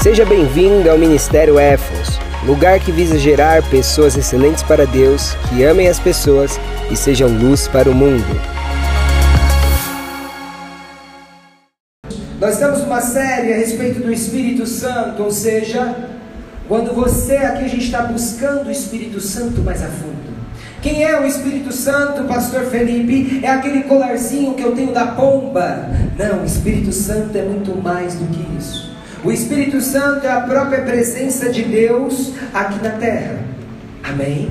Seja bem-vindo ao Ministério Éfos, lugar que visa gerar pessoas excelentes para Deus, que amem as pessoas e sejam luz para o mundo. Nós estamos numa série a respeito do Espírito Santo, ou seja, quando você, aqui a gente está buscando o Espírito Santo mais a fundo. Quem é o Espírito Santo, Pastor Felipe? É aquele colarzinho que eu tenho da pomba? Não, o Espírito Santo é muito mais do que isso. O Espírito Santo é a própria presença de Deus aqui na terra. Amém?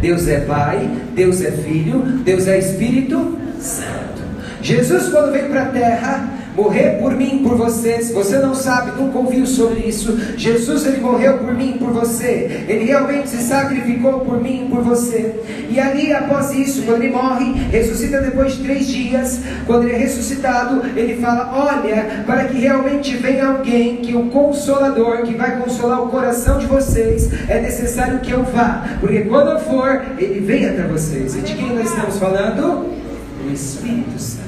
Deus é Pai, Deus é Filho, Deus é Espírito Santo. Jesus, quando veio para a terra, morrer por mim, por você. Se você não sabe, nunca ouviu sobre isso. Jesus ele morreu por mim, por você. Ele realmente se sacrificou por mim, por você. E ali, após isso, quando ele morre, ressuscita depois de três dias. Quando ele é ressuscitado, ele fala: Olha, para que realmente venha alguém que o consolador, que vai consolar o coração de vocês, é necessário que eu vá, porque quando eu for, ele vem até vocês. E de quem nós estamos falando? O Espírito Santo.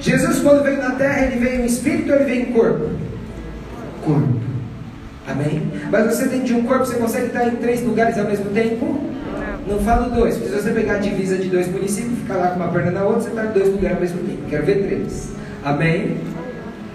Jesus, quando veio na terra, ele veio em espírito ou ele veio em corpo? Corpo. Amém? Mas você tem de um corpo, você consegue estar em três lugares ao mesmo tempo? Não falo dois, porque se você pegar a divisa de dois municípios, ficar lá com uma perna na outra, você está em dois lugares ao mesmo tempo. Quero ver três. Amém?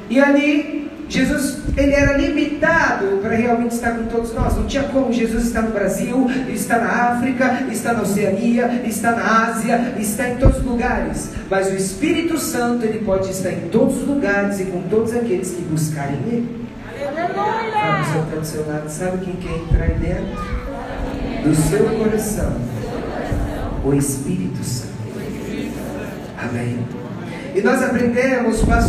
E ali Jesus ele era limitado para realmente estar com todos nós. Não tinha como Jesus estar no Brasil, está na África, está na Oceania, está na Ásia, está em todos os lugares. Mas o Espírito Santo ele pode estar em todos os lugares e com todos aqueles que buscarem Ele. Fala você está do seu lado, sabe quem quer entrar dentro? Do seu coração. O Espírito Santo. Amém. E nós aprendemos, para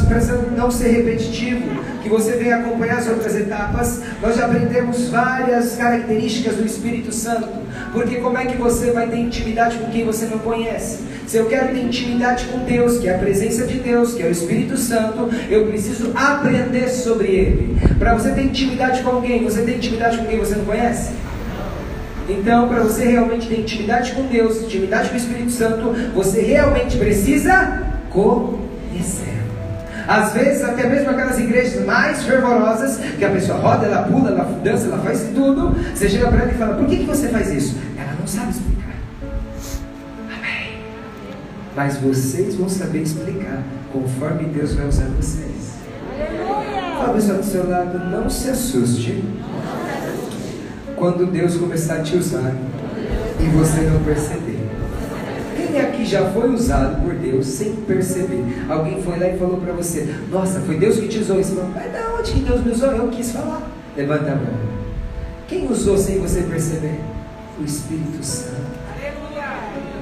não ser repetitivo, que você venha acompanhar as outras etapas, nós já aprendemos várias características do Espírito Santo. Porque como é que você vai ter intimidade com quem você não conhece? Se eu quero ter intimidade com Deus, que é a presença de Deus, que é o Espírito Santo, eu preciso aprender sobre Ele. Para você ter intimidade com alguém, você tem intimidade com quem você não conhece? Então, para você realmente ter intimidade com Deus, intimidade com o Espírito Santo, você realmente precisa conhecer. Às vezes, até mesmo aquelas igrejas mais fervorosas, que a pessoa roda, ela pula, ela dança, ela faz tudo. Você chega para ela e fala: Por que, que você faz isso? Ela não sabe explicar. Amém. Mas vocês vão saber explicar conforme Deus vai usar vocês. Fala pessoal do seu lado: Não se assuste quando Deus começar a te usar e você não perceber. Quem aqui já foi usado por Deus sem perceber? Alguém foi lá e falou para você: Nossa, foi Deus que te usou. Falou: Mas da onde que Deus me usou? Eu quis falar. Levanta a mão. Quem usou sem você perceber? O Espírito Santo.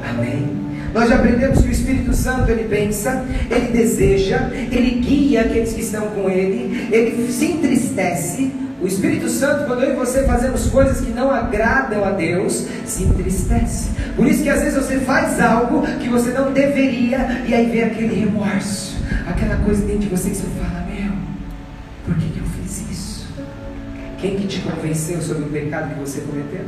Amém. Nós já aprendemos que o Espírito Santo ele pensa, ele deseja, ele guia aqueles que estão com ele, ele se entristece, o Espírito Santo, quando eu e você fazemos coisas que não agradam a Deus, se entristece. Por isso que às vezes você faz algo que você não deveria, e aí vem aquele remorso, aquela coisa dentro de você que você fala, meu, por que, que eu fiz isso? Quem que te convenceu sobre o pecado que você cometeu?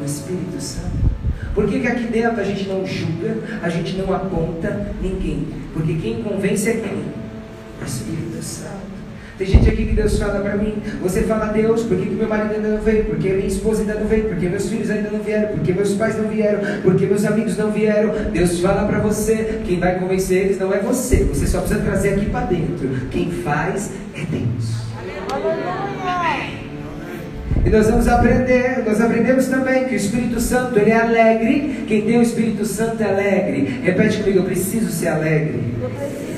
O Espírito Santo. Por que, que aqui dentro a gente não julga, a gente não aponta ninguém? Porque quem convence é quem? O Espírito Santo. Tem gente aqui que Deus fala para mim, você fala Deus, por que, que meu marido ainda não veio? Porque minha esposa ainda não veio? Porque meus filhos ainda não vieram? Porque meus pais não vieram? Porque meus amigos não vieram? Deus fala para você, quem vai convencer eles não é você, você só precisa trazer aqui para dentro. Quem faz é Deus. E nós vamos aprender, nós aprendemos também que o Espírito Santo ele é alegre. Quem tem o Espírito Santo é alegre. Repete comigo, eu preciso ser alegre. Eu preciso.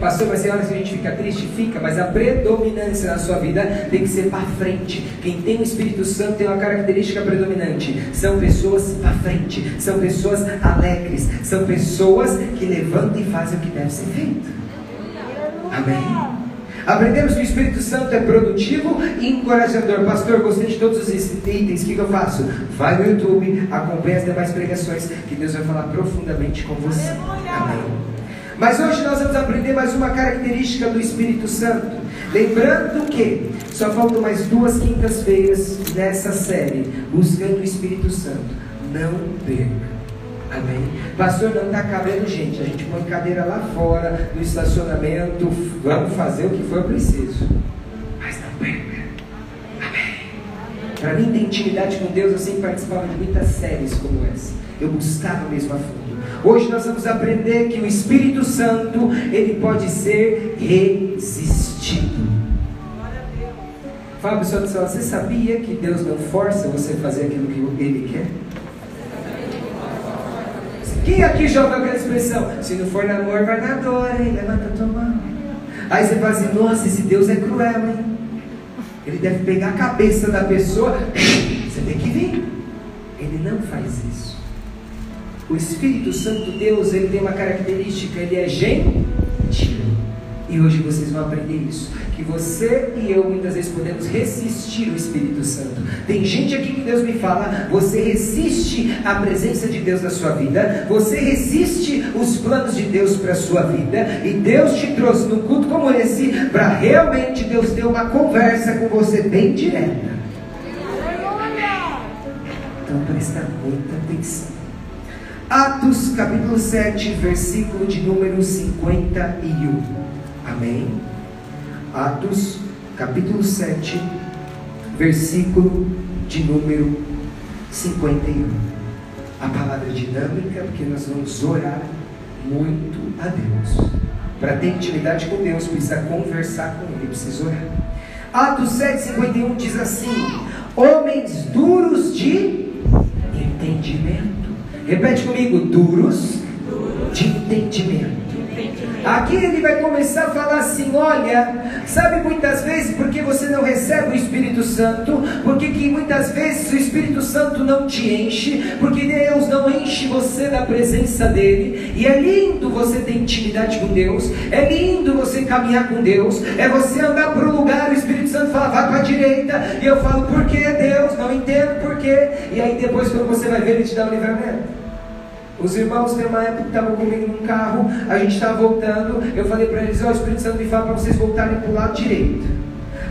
Pastor, mas tem horas que a gente fica triste? Fica, mas a predominância na sua vida tem que ser para frente. Quem tem o Espírito Santo tem uma característica predominante. São pessoas para frente, são pessoas alegres, são pessoas que levantam e fazem o que deve ser feito. Amém? Aprendemos que o Espírito Santo é produtivo e encorajador. Pastor, gostei de todos os itens. O que, que eu faço? Vai no YouTube, acompanhe as demais pregações, que Deus vai falar profundamente com você. Amém. Mas hoje nós vamos aprender mais uma característica do Espírito Santo. Lembrando que só faltam mais duas quintas-feiras nessa série, buscando o Espírito Santo. Não perca. Amém? Pastor, não está cabendo gente. A gente põe cadeira lá fora, no estacionamento. Vamos fazer o que for preciso. Mas não perca. Para mim ter intimidade com Deus, eu sempre participava de muitas séries como essa. Eu buscava mesmo a fundo. Hoje nós vamos aprender que o Espírito Santo, ele pode ser resistido. Fala do céu, você sabia que Deus não força você a fazer aquilo que Ele quer? Quem aqui ouviu aquela expressão? Se não for namoro, vai na dor, hein? Levanta a tua mão. Aí você fala assim, nossa, esse Deus é cruel, hein? Ele deve pegar a cabeça da pessoa, você tem que vir. Ele não faz isso. O Espírito Santo Deus, ele tem uma característica, ele é gentil. E hoje vocês vão aprender isso. Que você e eu muitas vezes podemos resistir o Espírito Santo. Tem gente aqui que Deus me fala, você resiste à presença de Deus na sua vida, você resiste os planos de Deus para a sua vida, e Deus te trouxe num culto como esse para realmente Deus ter uma conversa com você bem direta. Então presta muita atenção. Atos capítulo 7, versículo de número 51. Amém? Atos, capítulo 7, versículo de número 51. A palavra é dinâmica, porque nós vamos orar muito a Deus. Para ter intimidade com Deus, precisa conversar com Ele, precisa orar. Atos 7,51 diz assim: Homens duros de. Repete comigo: duros de entendimento. Aqui ele vai começar a falar assim: olha, sabe muitas vezes porque você não recebe o Espírito Santo, porque que muitas vezes o Espírito Santo não te enche, porque Deus não enche você da presença dele, e é lindo você ter intimidade com Deus, é lindo você caminhar com Deus, é você andar para um lugar, o Espírito Santo fala, vai para a direita, e eu falo, por que Deus? Não entendo por quê, e aí depois quando você vai ver, ele te dá o livramento. Os irmãos, tem uma época que estavam comigo num carro, a gente estava voltando, eu falei para eles, ó, oh, o Espírito Santo me fala para vocês voltarem para o lado direito.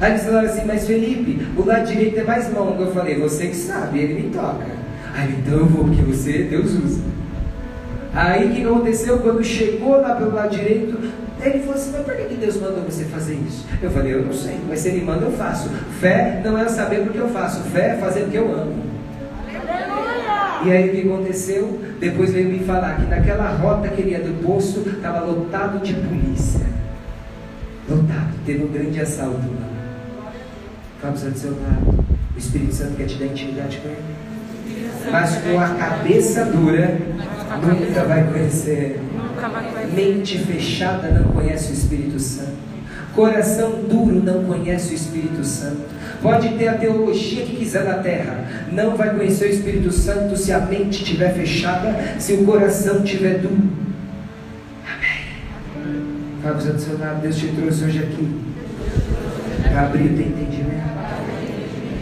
Aí eles falaram assim, mas Felipe, o lado direito é mais longo. Eu falei, você que sabe, ele me toca. Aí então eu vou, porque você, Deus usa. Aí o que aconteceu? Quando chegou lá pelo lado direito, ele falou assim, mas por que Deus mandou você fazer isso? Eu falei, eu não sei, mas se ele manda eu faço. Fé não é saber porque eu faço, fé é fazer porque eu amo. E aí o que aconteceu? Depois veio me falar que naquela rota que ele ia do posto estava lotado de polícia. Lotado, teve um grande assalto lá. Fala do seu lado. O Espírito Santo quer te dar intimidade com ele. Mas com a cabeça dura, nunca vai conhecer. Mente fechada não conhece o Espírito Santo. Coração duro não conhece o Espírito Santo. Pode ter a teologia que quiser na terra, não vai conhecer o Espírito Santo se a mente estiver fechada, se o coração estiver duro. Amém. Fala para o seu lado, Deus te trouxe hoje aqui para abrir o teu entendimento.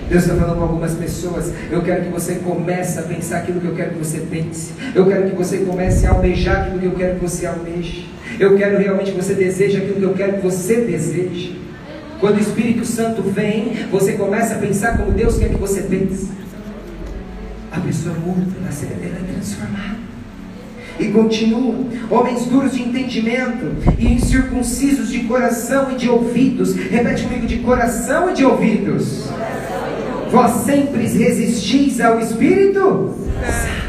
Deus está falando com algumas pessoas. Eu quero que você comece a pensar aquilo que eu quero que você pense. Eu quero que você comece a almejar aquilo que eu quero que você almeje. Eu quero realmente que você deseje aquilo que eu quero que você deseje. Quando o Espírito Santo vem, você começa a pensar como Deus quer que você pense. A pessoa muda, ela é transformada. E continua: homens duros de entendimento e incircuncisos de coração e de ouvidos. Repete comigo: de coração e de ouvidos. Vós sempre resistis ao Espírito Santo.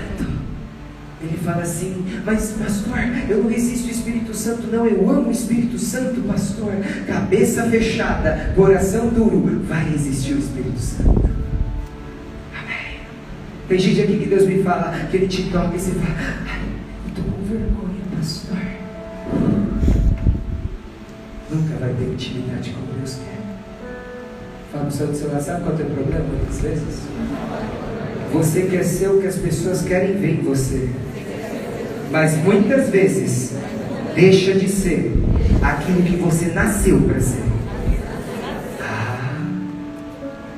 Fala assim, mas pastor, eu não resisto ao Espírito Santo, não, eu amo o Espírito Santo, pastor. Cabeça fechada, coração duro, vai resistir ao Espírito Santo. Amém. Tem gente aqui que Deus me fala, que Ele te toca e você fala, ai, eu estou com vergonha, pastor. Nunca vai ter intimidade como Deus quer. Fala para o seu celular, sabe qual é o teu problema muitas vezes? Você quer ser o que as pessoas querem ver em você mas muitas vezes deixa de ser aquilo que você nasceu para ser. Ah,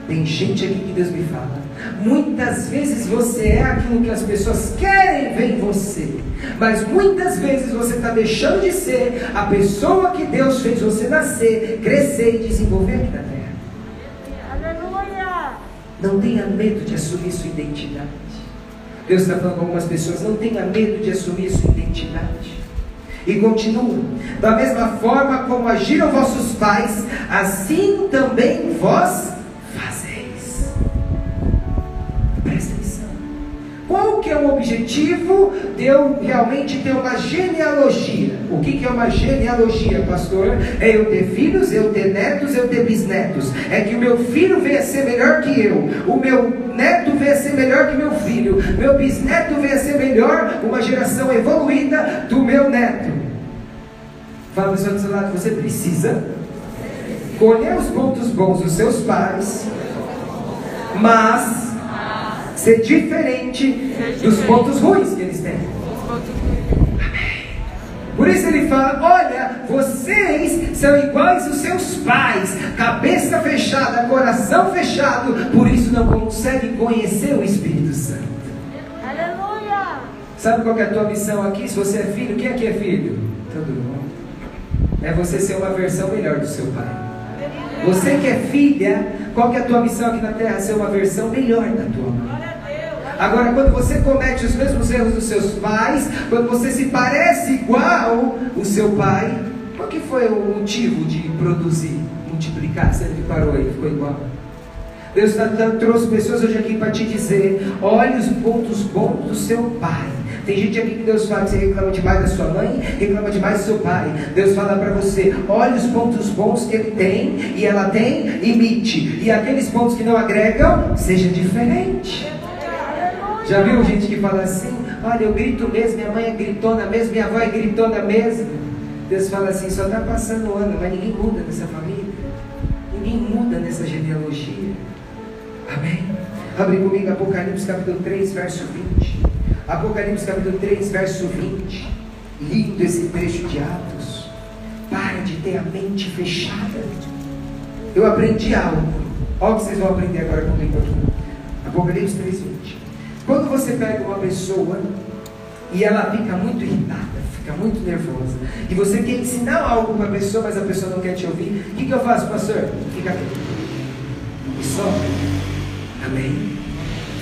tem gente aqui que Deus me fala. Muitas vezes você é aquilo que as pessoas querem ver em você, mas muitas vezes você está deixando de ser a pessoa que Deus fez você nascer, crescer e desenvolver aqui na terra. Aleluia! Não tenha medo de assumir sua identidade. Deus está falando com algumas pessoas, não tenha medo de assumir sua identidade. E continua: da mesma forma como agiram vossos pais, assim também vós fazeis. Presta atenção. Qual que é o objetivo de eu realmente ter uma genealogia? O que, que é uma genealogia, pastor? É eu ter filhos, eu ter netos, eu ter bisnetos. É que o meu filho venha ser melhor que eu, o meu neto venha ser melhor que meu filho, meu bisneto venha ser melhor, uma geração evoluída do meu neto. Fala para o seu lado, você precisa colher os pontos bons dos seus pais, mas ser diferente dos pontos ruins que eles têm. Por isso ele fala: olha, vocês são iguais aos seus pais, cabeça fechada, coração fechado, por isso não conseguem conhecer o Espírito Santo. Aleluia! Sabe qual é a tua missão aqui? Se você é filho, quem aqui é filho? Todo mundo. É você ser uma versão melhor do seu pai. Você que é filha, qual que é a tua missão aqui na terra? Ser uma versão melhor da tua mãe. Agora, quando você comete os mesmos erros dos seus pais, quando você se parece igual o seu pai, qual que foi o motivo de produzir, multiplicar? Se ele parou aí, ficou igual. Deus tá, trouxe pessoas hoje aqui para te dizer: olhe os pontos bons do seu pai. Tem gente aqui que Deus fala que você reclama demais da sua mãe, reclama demais do seu pai. Deus fala para você: olhe os pontos bons que ele tem e ela tem, imite. E aqueles pontos que não agregam, seja diferente. Já viu gente que fala assim? Olha, eu grito mesmo, minha mãe é gritona mesmo, minha avó é gritona mesmo. Deus fala assim: só está passando o ano, mas ninguém muda nessa família. Ninguém muda nessa genealogia. Amém? Abre comigo Apocalipse capítulo 3, verso 20. Apocalipse capítulo 3, verso 20. Lindo esse trecho de Atos. Para de ter a mente fechada. Eu aprendi algo. Olha o que vocês vão aprender agora comigo aqui. Apocalipse 3, 20. Quando você pega uma pessoa e ela fica muito irritada, fica muito nervosa, e você quer ensinar algo para a pessoa, mas a pessoa não quer te ouvir, o que, que eu faço, pastor? Fica quieto. E só. Amém?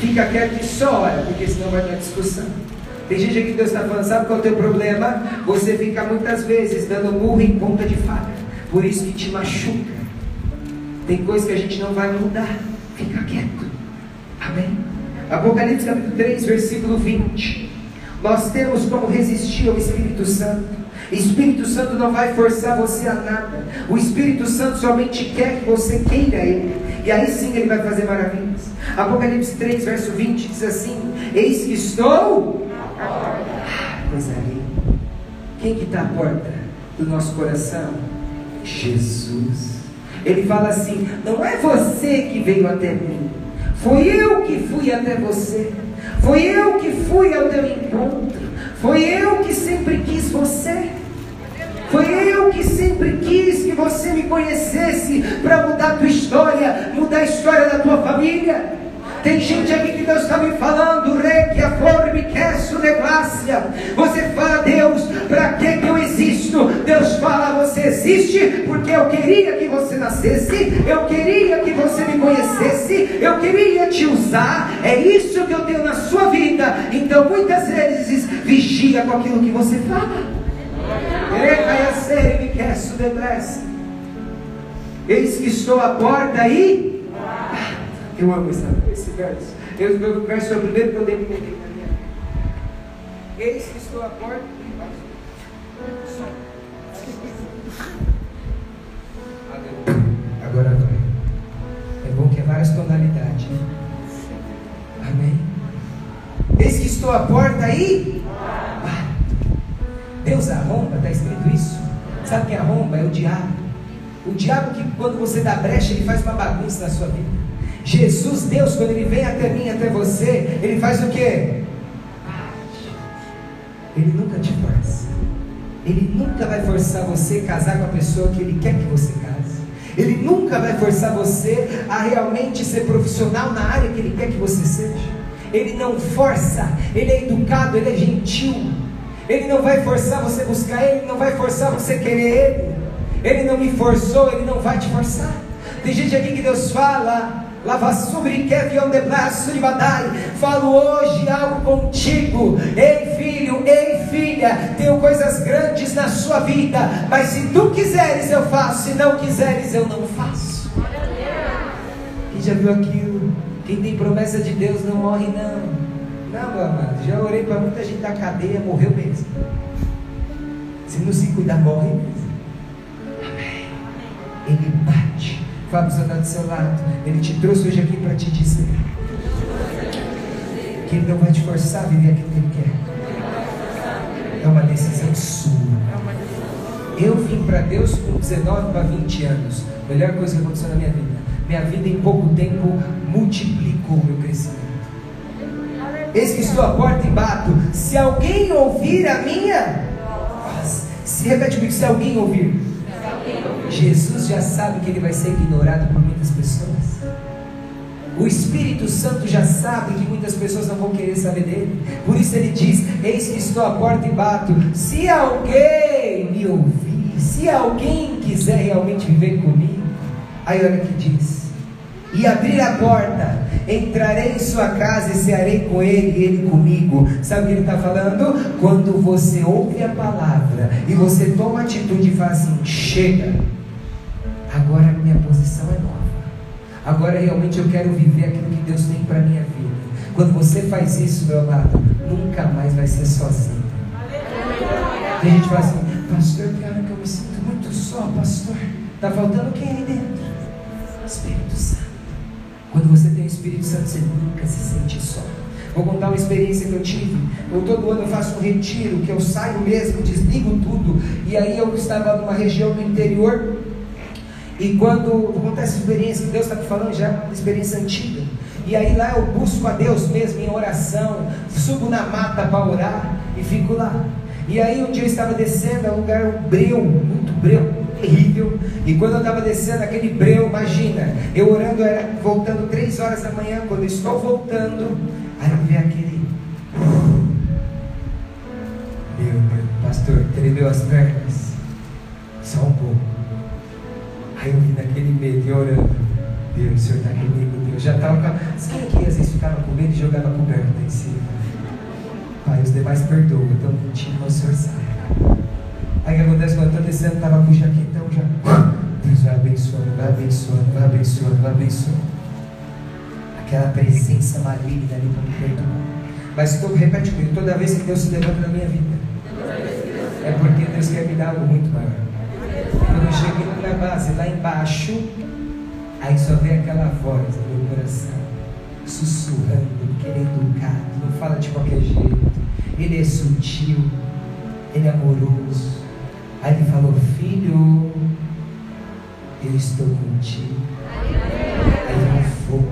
Fica quieto e só olha, porque senão vai dar discussão. Tem gente aqui que Deus está falando, sabe qual é o teu problema? Você fica muitas vezes dando murro em ponta de faca. Por isso que te machuca. Tem coisa que a gente não vai mudar. Fica quieto. Amém? Apocalipse capítulo 3, versículo 20. Nós temos como resistir ao Espírito Santo. Espírito Santo não vai forçar você a nada. O Espírito Santo somente quer que você queira Ele. E aí sim Ele vai fazer maravilhas. Apocalipse 3, verso 20 diz assim: Eis que estou. Ah, coisa. Quem que está à porta do nosso coração? Jesus. Ele fala assim: Não é você que veio até mim. Foi eu que fui até você. Foi eu que fui ao teu encontro. Foi eu que sempre quis você. Foi eu que sempre quis que você me conhecesse para mudar a tua história, mudar a história da tua família. Tem gente aqui que Deus está me falando, que a forma queso neglácia. Você fala, Deus, para que, que eu existo? Deus fala, você existe porque eu queria que você nascesse, eu queria que você me conhecesse, eu queria te usar. É isso que eu tenho na sua vida. Então, muitas vezes, vigia com aquilo que você fala. Eis que estou à porta e eu amo essa, esse verso. Eu, verso é o primeiro que eu dei na minha vida. Eis que estou à porta várias tonalidades. Amém. Eis que estou à porta e Deus arromba, está escrito isso? Sabe quem arromba? É o diabo. O diabo que quando você dá brecha, ele faz uma bagunça na sua vida. Jesus, Deus, quando Ele vem até mim, até você, Ele faz o quê? Ele nunca te força. Ele nunca vai forçar você a casar com a pessoa que Ele quer que você case. Ele nunca vai forçar você a realmente ser profissional na área que Ele quer que você seja. Ele não força, Ele é educado, Ele é gentil. Ele não vai forçar você buscar Ele, não vai forçar você querer Ele. Ele não me forçou, Ele não vai te forçar. Tem gente aqui que Deus fala, Lava sobre de braço de badai. Falo hoje algo contigo. Filho, filha. Tenho coisas grandes na sua vida. Mas se tu quiseres, eu faço. Se não quiseres, eu não faço. Quem já viu aquilo? Quem tem promessa de Deus não morre, não. Não, meu amado, já orei para muita gente da cadeia, morreu mesmo. Se não se cuidar, morre mesmo. Amém. Ele bate. Fábio, está do seu lado. Ele te trouxe hoje aqui para te dizer que Ele não vai te forçar a viver aquilo que Ele quer. É uma decisão sua. Eu vim para Deus com 19 para 20 anos. Melhor coisa que aconteceu na minha vida. Minha vida em pouco tempo multiplicou o meu crescimento. Eis que estou à porta e bato. Se alguém ouvir a minha. Se repete comigo, se alguém ouvir. Jesus já sabe que ele vai ser ignorado por muitas pessoas. O Espírito Santo já sabe que muitas pessoas não vão querer saber dele. Por isso ele diz: Eis que estou à porta e bato. Se alguém me ouvir, se alguém quiser realmente viver comigo, aí olha o que diz: E abrir a porta, entrarei em sua casa e cearei com ele e ele comigo. Sabe o que ele está falando? Quando você ouve a palavra e você toma atitude e fala assim: Chega, agora minha posição é nova. Agora realmente eu quero viver aquilo que Deus tem para minha vida. Quando você faz isso, meu amado, nunca mais vai ser sozinho. Tem gente que fala assim, pastor, cara que eu me sinto muito só, pastor. Está faltando quem aí dentro? Espírito Santo. Quando você tem o Espírito Santo, você nunca se sente só. Vou contar uma experiência que eu tive. Eu todo ano eu faço um retiro, que eu saio mesmo, desligo tudo. E aí eu estava numa região do interior e quando acontece essa experiência que Deus está me falando, já é uma experiência antiga. E aí lá eu busco a Deus mesmo em oração, subo na mata para orar e fico lá. E aí um dia eu estava descendo, é um lugar um breu, muito breu, terrível. E quando eu estava descendo aquele breu, imagina, eu orando, era voltando três horas da manhã, quando eu estou voltando, aí eu vi aquele. Meu Deus, pastor, tremeu as pernas. Só um pouco. Aí eu vim naquele medo e orando. Deus, o Senhor está comigo, Deus. Já estava com. Sabe que às vezes ficava com medo e jogava a coberta em cima? Pai, os demais perdoam, então mentindo, o Senhor sabe. Aí o que acontece quando eu estou descendo, estava com o jaquetão já. Deus vai abençoando, vai abençoando, vai abençoando, vai abençoando. Aquela presença maligna ali para me perdoar. Mas estou, repete comigo, toda vez que Deus se levanta na minha vida, é porque Deus quer me dar algo muito maior. Quando eu cheguei na base, lá embaixo, aí só vem aquela voz no meu coração, sussurrando, que ele é educado, não fala de qualquer jeito. Ele é sutil, ele é amoroso. Aí ele falou, filho, eu estou contigo. Aí ele fogo.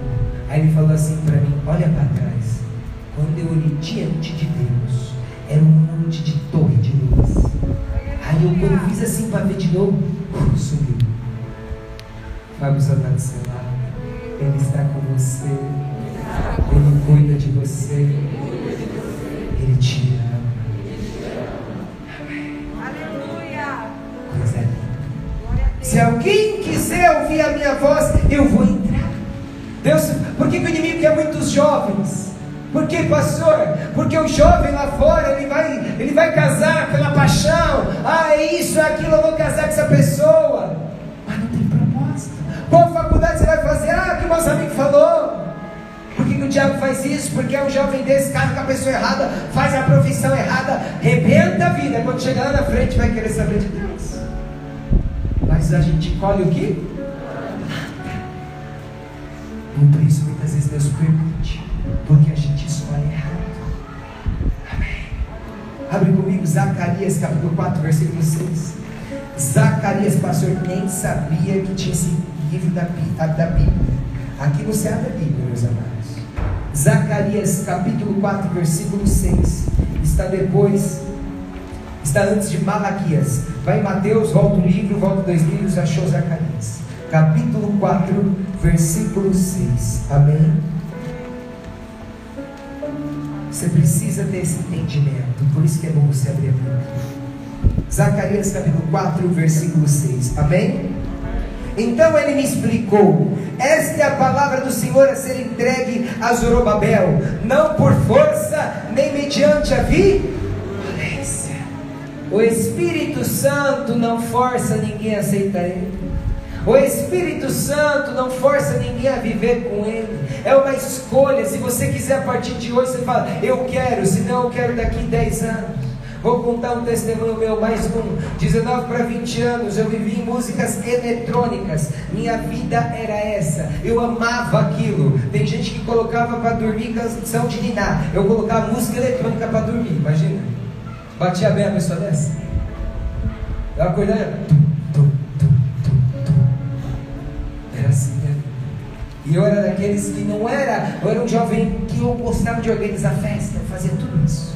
Aí ele falou assim para mim, olha para trás. Quando eu olhei diante de Deus, era um monte de torre de luz. Aí eu quando fiz assim para ver de novo, sumiu. Fábio está do seu lado. Ele está com você. Ele cuida de você. Ele te ama. Aleluia. Coisa linda. Se alguém quiser ouvir a minha voz, eu vou entrar. Deus, por que, que o inimigo quer muitos jovens? Por que, pastor? Porque o jovem lá fora, ele vai, ele vai casar pela paixão. Ah, é isso, é aquilo, eu vou casar com essa pessoa. Mas não tem propósito. Qual faculdade você vai fazer? Ah, que o nosso amigo falou. Por que, que o diabo faz isso? Porque é um jovem desse, casa com a pessoa errada, faz a profissão errada, rebenta a vida. Quando chegar lá na frente, vai querer saber de Deus. Mas a gente colhe o quê? Por isso, muitas vezes Deus permite, porque a gente escolhe errado. Amém. Abre comigo Zacarias capítulo 4, versículo 6. Zacarias, pastor, nem sabia que tinha esse livro da, da Bíblia. Aqui você abre a Bíblia, meus amados. Zacarias capítulo 4, versículo 6. Está depois, está antes de Malaquias. Vai em Mateus, volta um livro, volta dois livros, achou Zacarias. Capítulo 4, versículo 6. Amém? Você precisa ter esse entendimento. Por isso que é bom você abrir a Bíblia. Zacarias capítulo 4, versículo 6. Amém? Então ele me explicou: esta é a palavra do Senhor a ser entregue a Zorobabel, não por força, nem mediante a violência. O Espírito Santo não força ninguém a aceitar ele. O Espírito Santo não força ninguém a viver com Ele. É uma escolha. Se você quiser a partir de hoje, você fala, eu quero, senão eu quero daqui 10 anos. Vou contar um testemunho meu, mais um. 19 para 20 anos, eu vivi em músicas eletrônicas. Minha vida era essa. Eu amava aquilo. Tem gente que colocava para dormir canção de ninar. Eu colocava música eletrônica para dormir, imagina. Batia bem a pessoa dessa. Eu acordava. E eu era daqueles que não era. Eu era um jovem que eu gostava de organizar festa, fazia tudo isso.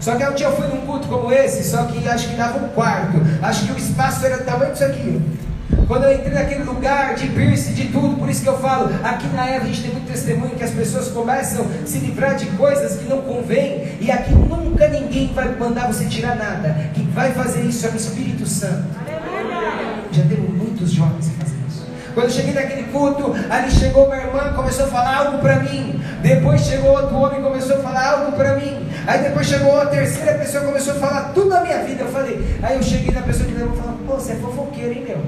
Só que um dia eu fui num culto como esse, só que acho que dava um quarto. Acho que o espaço era do tamanho disso aqui. Quando eu entrei naquele lugar de piercing, de tudo, por isso que eu falo, aqui na Eva a gente tem muito testemunho que as pessoas começam a se livrar de coisas que não convém, e aqui nunca ninguém vai mandar você tirar nada. Quem vai fazer isso é o Espírito Santo. Já temos muitos jovens quando eu cheguei naquele culto, ali chegou uma irmã, começou a falar algo para mim. Depois chegou outro homem, começou a falar algo para mim. Aí depois chegou a terceira pessoa, começou a falar tudo da minha vida. Eu falei, aí eu cheguei na pessoa que levou e falei, pô, você é fofoqueiro, hein, meu?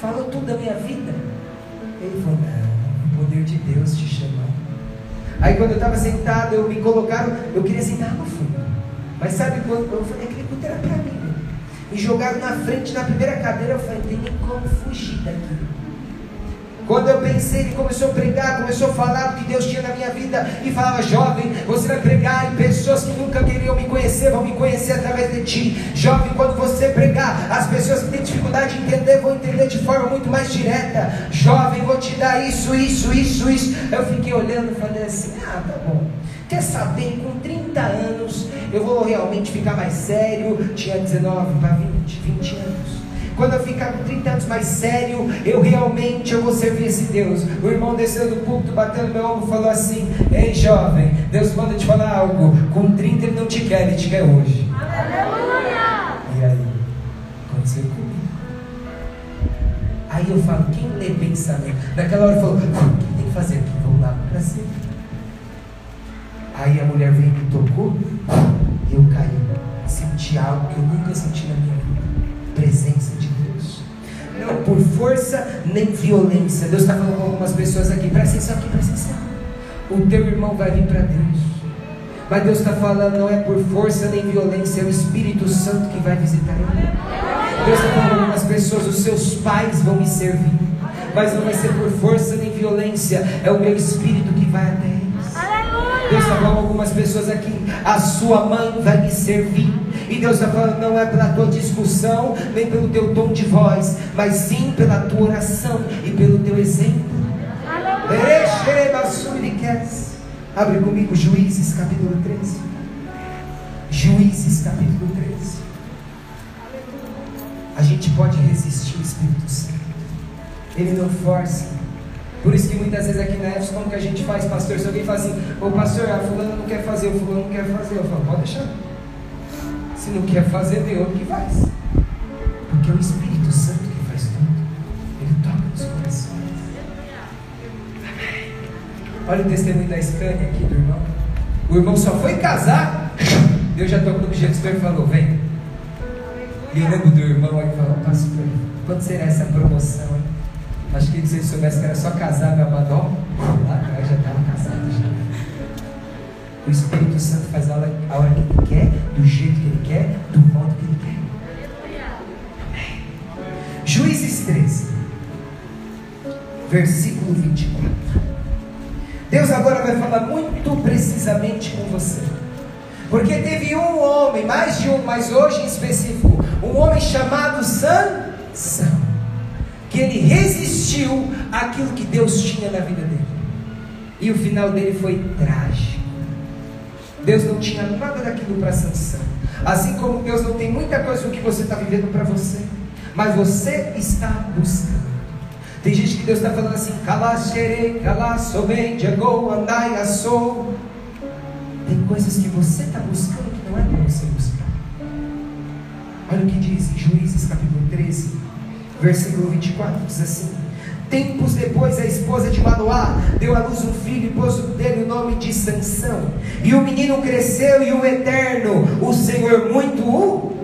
Falou tudo da minha vida. Ele falou, não, o poder de Deus te chamou. Aí quando eu estava sentado, eu me colocaram, eu queria sentar no fundo. Mas sabe quando? Eu falei, aquele culto era para mim me jogaram na frente, na primeira cadeira, eu falei, tem nem como fugir daqui. Quando eu pensei, ele começou a pregar, começou a falar do que Deus tinha na minha vida, e falava, jovem, você vai pregar, e pessoas que nunca queriam me conhecer, vão me conhecer através de ti. Jovem, quando você pregar, as pessoas que têm dificuldade de entender, vão entender de forma muito mais direta. Jovem, vou te dar isso, isso, isso, isso. Eu fiquei olhando e falei assim, ah, tá bom. Quer saber, com 30 anos, eu vou realmente ficar mais sério. Tinha 19 para 20, 20 anos. Quando eu ficar com 30 anos mais sério, eu realmente eu vou servir esse Deus. O irmão desceu do púlpito, batendo meu ombro, falou assim: Ei jovem, Deus manda te falar algo. Com 30 ele não te quer, ele te quer hoje. Aleluia! E aí, aconteceu comigo. Aí eu falo, quem lê pensamento? Naquela hora eu falo, o que tem que fazer aqui? Vamos lá para cima. Aí a mulher veio e me tocou eu caí. Senti algo que eu nunca senti na minha vida. Presença de Deus. Não por força nem violência. Deus está falando com algumas pessoas aqui. Presta atenção aqui, presta atenção. O teu irmão vai vir para Deus. Mas Deus está falando, não é por força nem violência, é o Espírito Santo que vai visitar ele. Deus está falando algumas pessoas, os seus pais vão me servir. Mas não vai ser por força nem violência, é o meu Espírito que vai até. Deus está falando algumas pessoas aqui, a sua mãe vai me servir. E Deus está falando, não é pela tua discussão, nem pelo teu tom de voz, mas sim pela tua oração e pelo teu exemplo. Abre comigo Juízes capítulo 13. Juízes capítulo 13. A gente pode resistir ao Espírito Santo. Ele não força. Por isso que muitas vezes aqui na EFS, como que a gente faz, pastor? Se alguém fala assim, ô pastor, a fulana não quer fazer, o fulano não quer fazer, eu falo, pode deixar. Se não quer fazer, outro que faz. Porque é o Espírito Santo que faz tudo. Ele toca nos corações. Amém. Olha o testemunho da Scania aqui do irmão. O irmão só foi casar, Deus já tocou no gestor e falou, vem. E eu lembro do irmão aí falou, pastor, quando será essa promoção? Acho que se ele soubesse que era só casar meu amador, lá atrás já estava casado já. O Espírito Santo faz a hora, a hora que ele quer, do jeito que ele quer, do modo que ele quer. Juízes 13, versículo 24. Deus agora vai falar muito precisamente com você. Porque teve um homem, mais de um, mas hoje em específico, um homem chamado Sansão que ele resistiu àquilo que Deus tinha na vida dele. E o final dele foi trágico. Deus não tinha nada daquilo para Sansão. Assim como Deus não tem muita coisa do que você está vivendo para você. Mas você está buscando. Tem gente que Deus está falando assim, calaxerei, calaçomei, jagou, andai, assou. Tem coisas que você está buscando que não é para você buscar. Olha o que diz em Juízes capítulo 13, versículo 24 diz assim: Tempos depois, a esposa de Manoá deu à luz um filho e pôs dele o nome de Sansão. E o menino cresceu e o eterno, o Senhor muito o.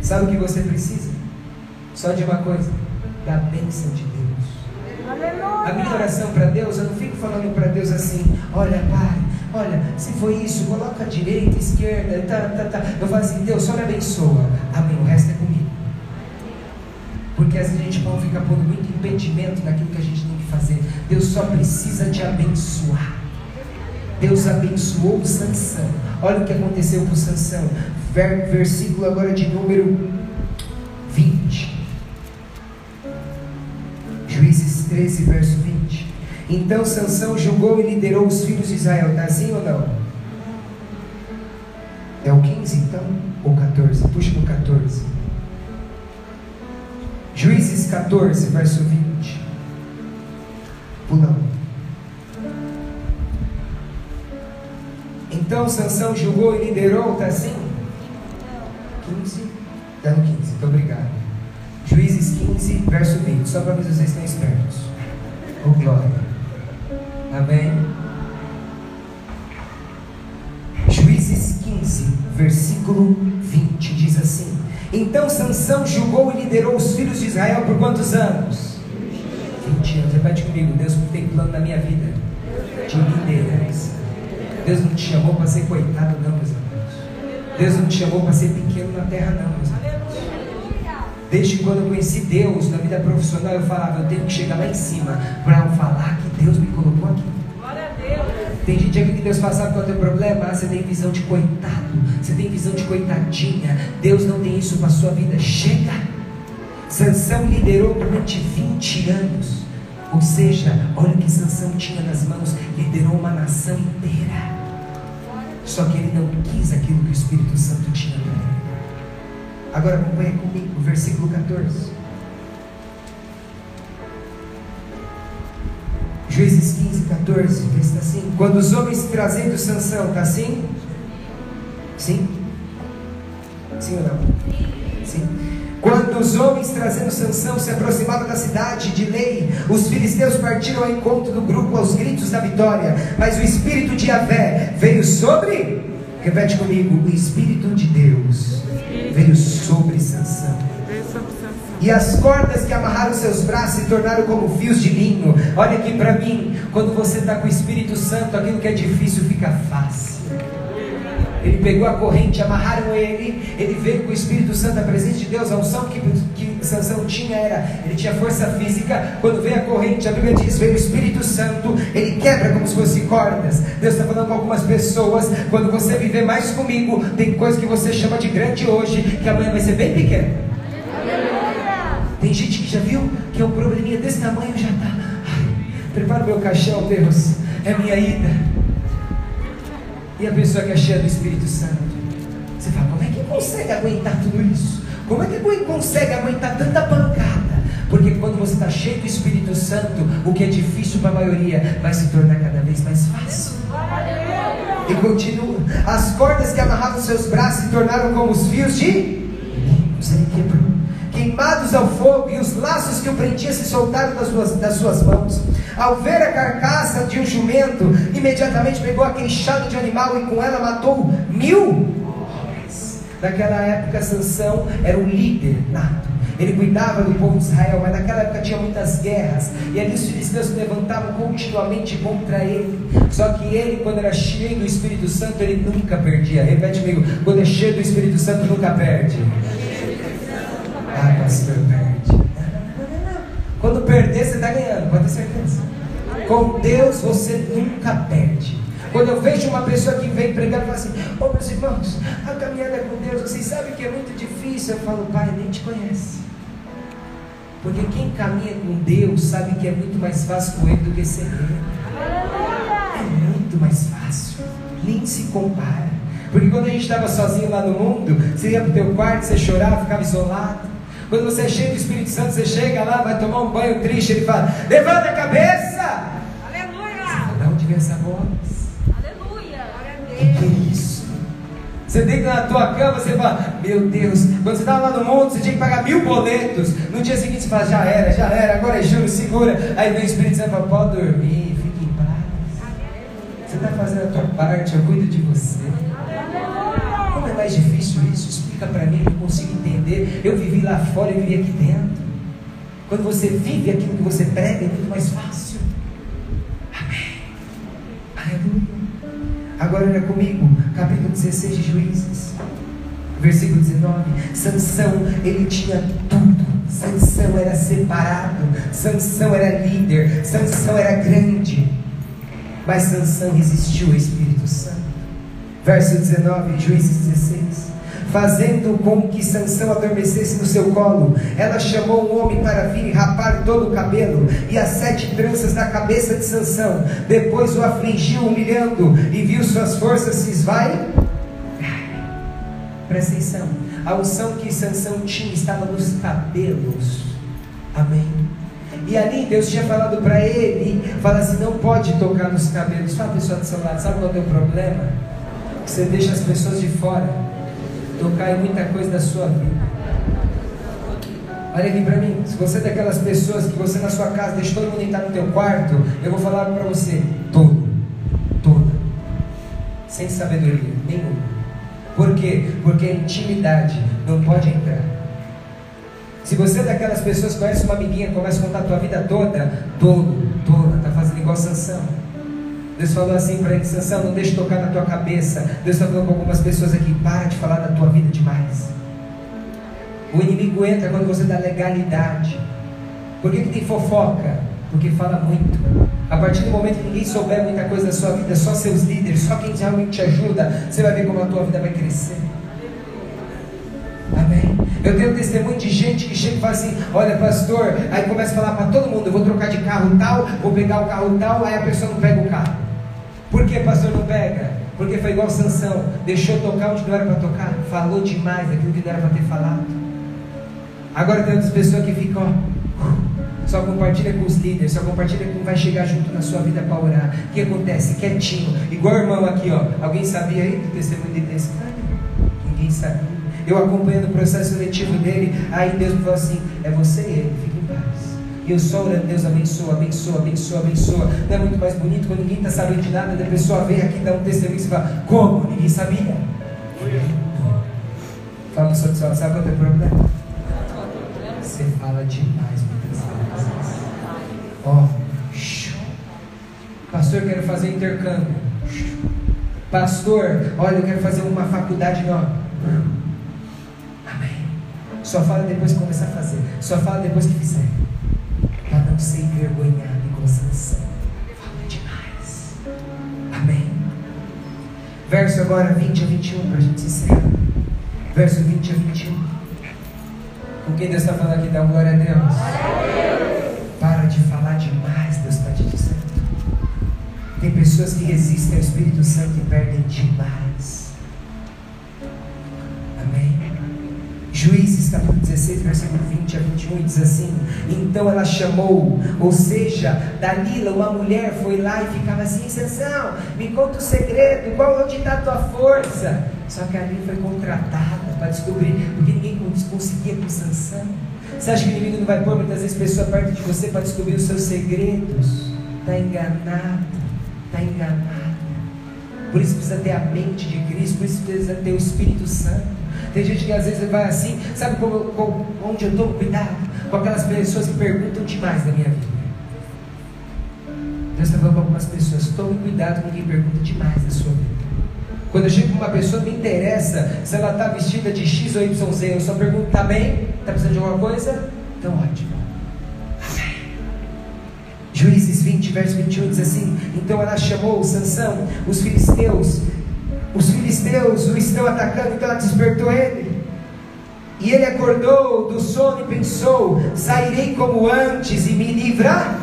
Sabe o que você precisa? Só de uma coisa, da bênção de Deus. A minha oração para Deus, eu não fico falando para Deus assim, olha, Pai, olha, se foi isso, coloca a direita, a esquerda, tá, tá, tá. Eu falo assim, Deus só me abençoa. Amém, o resto é comigo. Porque às vezes a gente pode ficar pondo muito impedimento naquilo que a gente tem que fazer. Deus só precisa te abençoar. Deus abençoou Sansão. Olha o que aconteceu com Sansão. Versículo agora de número 20. Juízes 13, verso 20. Então Sansão julgou e liderou os filhos de Israel. Está assim ou não? É o 15 então? Ou 14? Puxa no 14. Juízes 14, verso 20. Pulão. Então Sansão julgou e liderou, está assim? 15? Está no 15, muito obrigado. Juízes 15, verso 20. Só para ver se vocês estão espertos. Oh glória. Amém. Juízes 15, versículo 20, diz assim: Então Sansão julgou e liderou os filhos de Israel por quantos anos? 20 anos. Repete comigo, Deus tem plano na minha vida de liderança. Deus não te chamou para ser coitado, não, meus amigos. Deus não te chamou para ser pequeno na terra, não, meus amigos. Desde quando eu conheci Deus na vida profissional, eu falava, eu tenho que chegar lá em cima para falar que Deus me colocou aqui. Tem gente aqui que Deus fala, sabe qual é o teu problema? Ah, você tem visão de coitado, você tem visão de coitadinha. Deus não tem isso para a sua vida. Chega! Sansão liderou durante 20 anos. Ou seja, olha o que Sansão tinha nas mãos, liderou uma nação inteira. Só que ele não quis aquilo que o Espírito Santo tinha para ele. Agora acompanha comigo versículo 14. Juízes 15, 14, vê está assim. Quando os homens trazendo Sansão, está assim? Sim? Sim ou não? Sim. Quando os homens trazendo Sansão se aproximavam da cidade de Lei, os filisteus partiram ao encontro do grupo aos gritos da vitória, mas o espírito de Avé veio sobre, repete comigo, o espírito de Deus veio sobre Sansão. E as cordas que amarraram seus braços se tornaram como fios de linho. Olha aqui para mim, quando você está com o Espírito Santo, aquilo que é difícil fica fácil. Ele pegou a corrente, amarraram ele, ele veio com o Espírito Santo, a presença de Deus, a unção que, que Sansão tinha era, ele tinha força física, quando veio a corrente, a Bíblia diz, veio o Espírito Santo, ele quebra como se fossem cordas. Deus está falando com algumas pessoas, quando você viver mais comigo, tem coisa que você chama de grande hoje, que amanhã vai ser bem pequena. Tem gente que já viu que é um probleminha desse tamanho já está. Prepara o meu caixão, Deus. É minha ida. E a pessoa que é cheia do Espírito Santo. Você fala, como é que consegue aguentar tudo isso? Como é que consegue aguentar tanta pancada? Porque quando você está cheio do Espírito Santo, o que é difícil para a maioria vai se tornar cada vez mais fácil. E continua. As cordas que amarravam seus braços se tornaram como os fios de. Queimados ao fogo, e os laços que o prendiam se soltaram das suas, das suas mãos. Ao ver a carcaça de um jumento, imediatamente pegou a queixada de animal e com ela matou mil homens. Naquela época, Sansão era o líder nato. Ele cuidava do povo de Israel, mas naquela época tinha muitas guerras, e ali os filisteus se levantavam continuamente contra ele. Só que ele, quando era cheio do Espírito Santo, ele nunca perdia. Repete comigo: quando é cheio do Espírito Santo, nunca perde. Ah, pastor, perde. Quando perder, você está ganhando, pode ter certeza. Com Deus você nunca perde. Quando eu vejo uma pessoa que vem pregar e fala assim, ô oh, meus irmãos, a caminhada com Deus, vocês sabem que é muito difícil. Eu falo, pai, nem te conhece. Porque quem caminha com Deus sabe que é muito mais fácil com Ele do que sem Ele. É muito mais fácil. Nem se compara. Porque quando a gente estava sozinho lá no mundo, você ia para o teu quarto, você chorava, ficava isolado. Quando você é cheio do Espírito Santo, você chega lá, vai tomar um banho triste, ele fala: Levanta a cabeça! Aleluia! Fala, onde vem essa voz? Aleluia! O que, é isso? Você deita na tua cama, você fala, meu Deus, quando você estava lá no mundo, você tinha que pagar mil boletos. No dia seguinte você fala, já era, já era, agora é juro, segura. Aí vem o Espírito Santo e fala, pode dormir, fique em paz. Você está fazendo a tua parte, eu cuido de você. Como é mais difícil isso? Explica para mim, eu consigo entender. Eu vivi lá fora, eu vivi aqui dentro. Quando você vive aquilo que você prega, é muito mais fácil. Amém. Aleluia. Agora olha comigo, capítulo 16 de Juízes, versículo 19. Sansão, ele tinha tudo. Sansão era separado, Sansão era líder, Sansão era grande. Mas Sansão resistiu ao Espírito Santo. Verso 19, Juízes 16 fazendo com que Sansão adormecesse no seu colo. Ela chamou um homem para vir rapar todo o cabelo e as sete tranças da cabeça de Sansão. Depois o afligiu, humilhando, e viu suas forças se esvai. Presta atenção. A unção que Sansão tinha estava nos cabelos. Amém. E ali Deus tinha falado para ele, fala assim, não pode tocar nos cabelos. Fala a pessoa do seu lado, sabe qual é o teu problema? Você deixa as pessoas de fora tocar em muita coisa da sua vida. Olha aqui para mim, se você é daquelas pessoas que você na sua casa deixa todo mundo entrar no teu quarto, eu vou falar para você, todo, toda, sem sabedoria nenhuma. Por quê? Porque a intimidade não pode entrar. Se você é daquelas pessoas que conhece uma amiguinha, começa a contar a tua vida toda, todo, toda, tá fazendo igual Sansão. Deus falou assim para ele, Sansão, não deixe tocar na tua cabeça. Deus está falando com algumas pessoas aqui, para de falar da tua vida demais. O inimigo entra quando você dá legalidade. Por que, que tem fofoca? Porque fala muito. A partir do momento que ninguém souber muita coisa da sua vida, só seus líderes, só quem realmente te ajuda, você vai ver como a tua vida vai crescer. Amém? Eu tenho testemunho de gente que chega e fala assim: Olha, pastor, aí começa a falar para todo mundo: Eu vou trocar de carro tal, vou pegar o carro tal, aí a pessoa não pega o carro. Por que pastor não pega? Porque foi igual Sansão, deixou tocar onde não era para tocar, falou demais aquilo que não era para ter falado. Agora tem outras pessoas que ficam, ó, só compartilha com os líderes, só compartilha com quem vai chegar junto na sua vida para orar. O que acontece? Quietinho, igual o irmão aqui, ó. Alguém sabia aí do testemunho desse cara? Ninguém sabia. Eu acompanhando o processo seletivo dele, aí Deus falou assim: é você e ele. E eu só orando, Deus abençoa, abençoa, abençoa, abençoa. Não é muito mais bonito quando ninguém está sabendo de nada, da pessoa vem aqui dar um testemunho e fala, como? Ninguém sabia. Fala para o seu sabe qual é o problema? Você fala demais muitas vezes. Ó, pastor, quero fazer intercâmbio. Pastor, olha, eu quero fazer uma faculdade nova. Amém. Só fala depois que começar a fazer. Só fala depois que fizer ser envergonhado e com sanção. Fala demais. Amém. Verso agora 20 a 21 para a gente encerrar. Verso 20 a 21. Com quem Deus está falando aqui? Dá uma glória a Deus. Para de falar demais, Deus está te dizendo. Tem pessoas que resistem ao Espírito Santo e perdem demais. Juízes capítulo 16, versículo 20 a 21, diz assim: Então ela chamou, ou seja, Dalila, uma mulher, foi lá e ficava assim: Sansão, me conta o segredo, qual onde está a tua força? Só que ali foi contratada para descobrir, porque ninguém conseguia com Sansão. Você acha que o inimigo não vai pôr muitas vezes pessoa perto de você para descobrir os seus segredos? Está enganado, está enganado. Por isso precisa ter a mente de Cristo, por isso precisa ter o Espírito Santo. Tem gente que às vezes vai assim, sabe como, como, onde eu tomo cuidado? Com aquelas pessoas que perguntam demais da minha vida. Deus está falando para algumas pessoas, tome cuidado com quem pergunta demais da sua vida. Quando eu chego com uma pessoa, me interessa se ela está vestida de X ou YZ. Eu só pergunto, está bem? Está precisando de alguma coisa? Então ótimo. Juízes 20, verso 21 diz assim: Então ela chamou Sansão, os filisteus, os filisteus o estão atacando, então ela despertou ele. E ele acordou do sono e pensou: sairei como antes e me livrar.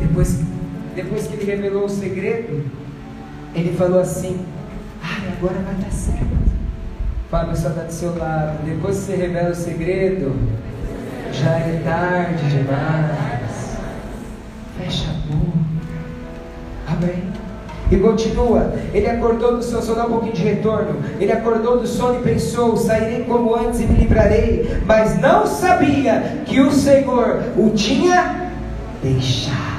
Depois, depois que ele revelou o segredo, ele falou assim: ah, agora vai dar certo. Fábio só está do seu lado. Depois que você revela o segredo, já é tarde demais. Fecha a boca. Amém. E continua. Ele acordou do sono, só dá um pouquinho de retorno. Ele acordou do sono e pensou: sairei como antes e me livrarei. Mas não sabia que o Senhor o tinha deixado.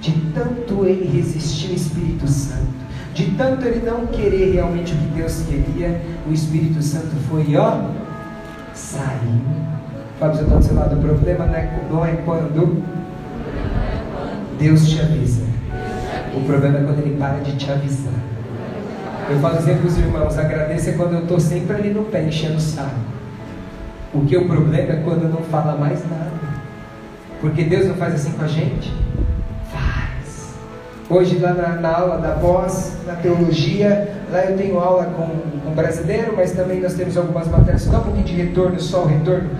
De tanto ele resistiu ao Espírito Santo, de tanto ele não querer realmente o que Deus queria, o Espírito Santo foi, ó, saiu. Fala para o seu lado, o problema não é, não é quando Deus te avisa. O problema é quando ele para de te avisar. Eu falo sempre para os irmãos, agradeça quando eu estou sempre ali no pé enchendo o saco. O que o problema é quando não fala mais nada. Porque Deus não faz assim com a gente? Faz. Hoje lá na, na aula da pós, na teologia, lá eu tenho aula com, com brasileiro, mas também nós temos algumas matérias, só um pouquinho de retorno, só o retorno.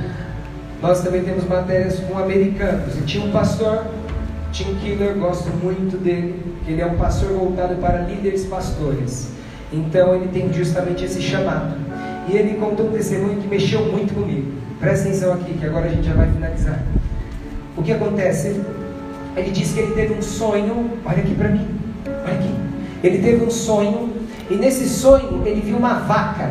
Nós também temos matérias com americanos. E tinha um pastor, Tim Killer, gosto muito dele, ele é um pastor voltado para líderes pastores. Então ele tem justamente esse chamado. E ele contou um testemunho que mexeu muito comigo. Presta atenção aqui, que agora a gente já vai finalizar. O que acontece? Ele disse que ele teve um sonho. Olha aqui para mim. Olha aqui. Ele teve um sonho. E nesse sonho ele viu uma vaca.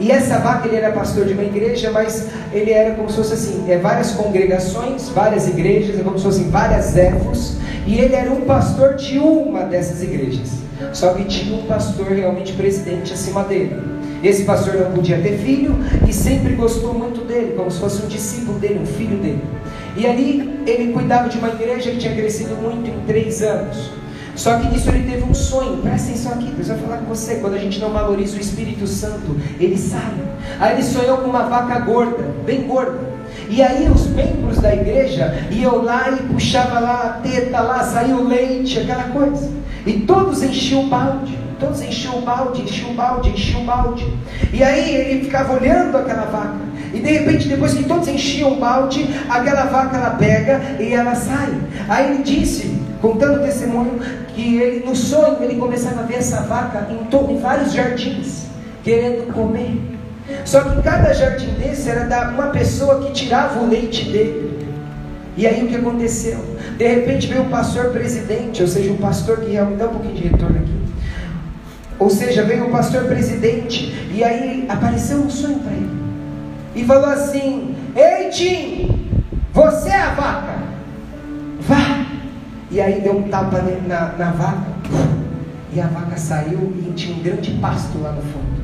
E essa vaca, ele era pastor de uma igreja, mas ele era como se fosse assim: é, várias congregações, várias igrejas, é como se fossem várias ervos. E ele era um pastor de uma dessas igrejas. Só que tinha um pastor realmente presidente acima dele. Esse pastor não podia ter filho e sempre gostou muito dele, como se fosse um discípulo dele, um filho dele. E ali ele cuidava de uma igreja que tinha crescido muito em três anos. Só que nisso ele teve um sonho. Presta atenção aqui, Deus vai falar com você. Quando a gente não valoriza o Espírito Santo, ele sabe. Aí ele sonhou com uma vaca gorda, bem gorda. E aí os membros da igreja iam lá e puxava lá a teta lá, saiu o leite, aquela coisa. E todos enchiam o balde, todos enchiam o balde, enchiam o balde, enchiam o balde. E aí ele ficava olhando aquela vaca. E de repente, depois que todos enchiam o balde, aquela vaca ela pega e ela sai. Aí ele disse, contando o testemunho, que ele no sonho ele começava a ver essa vaca em, em vários jardins, querendo comer. Só que cada jardim desse era da uma pessoa que tirava o leite dele. E aí o que aconteceu? De repente veio o pastor presidente, ou seja, um pastor que realmente dá um pouquinho de retorno aqui. Ou seja, veio o pastor presidente e aí apareceu um sonho para ele. E falou assim: Ei Tim, você é a vaca. E aí deu um tapa na, na vaca, e a vaca saiu e tinha um grande pasto lá no fundo.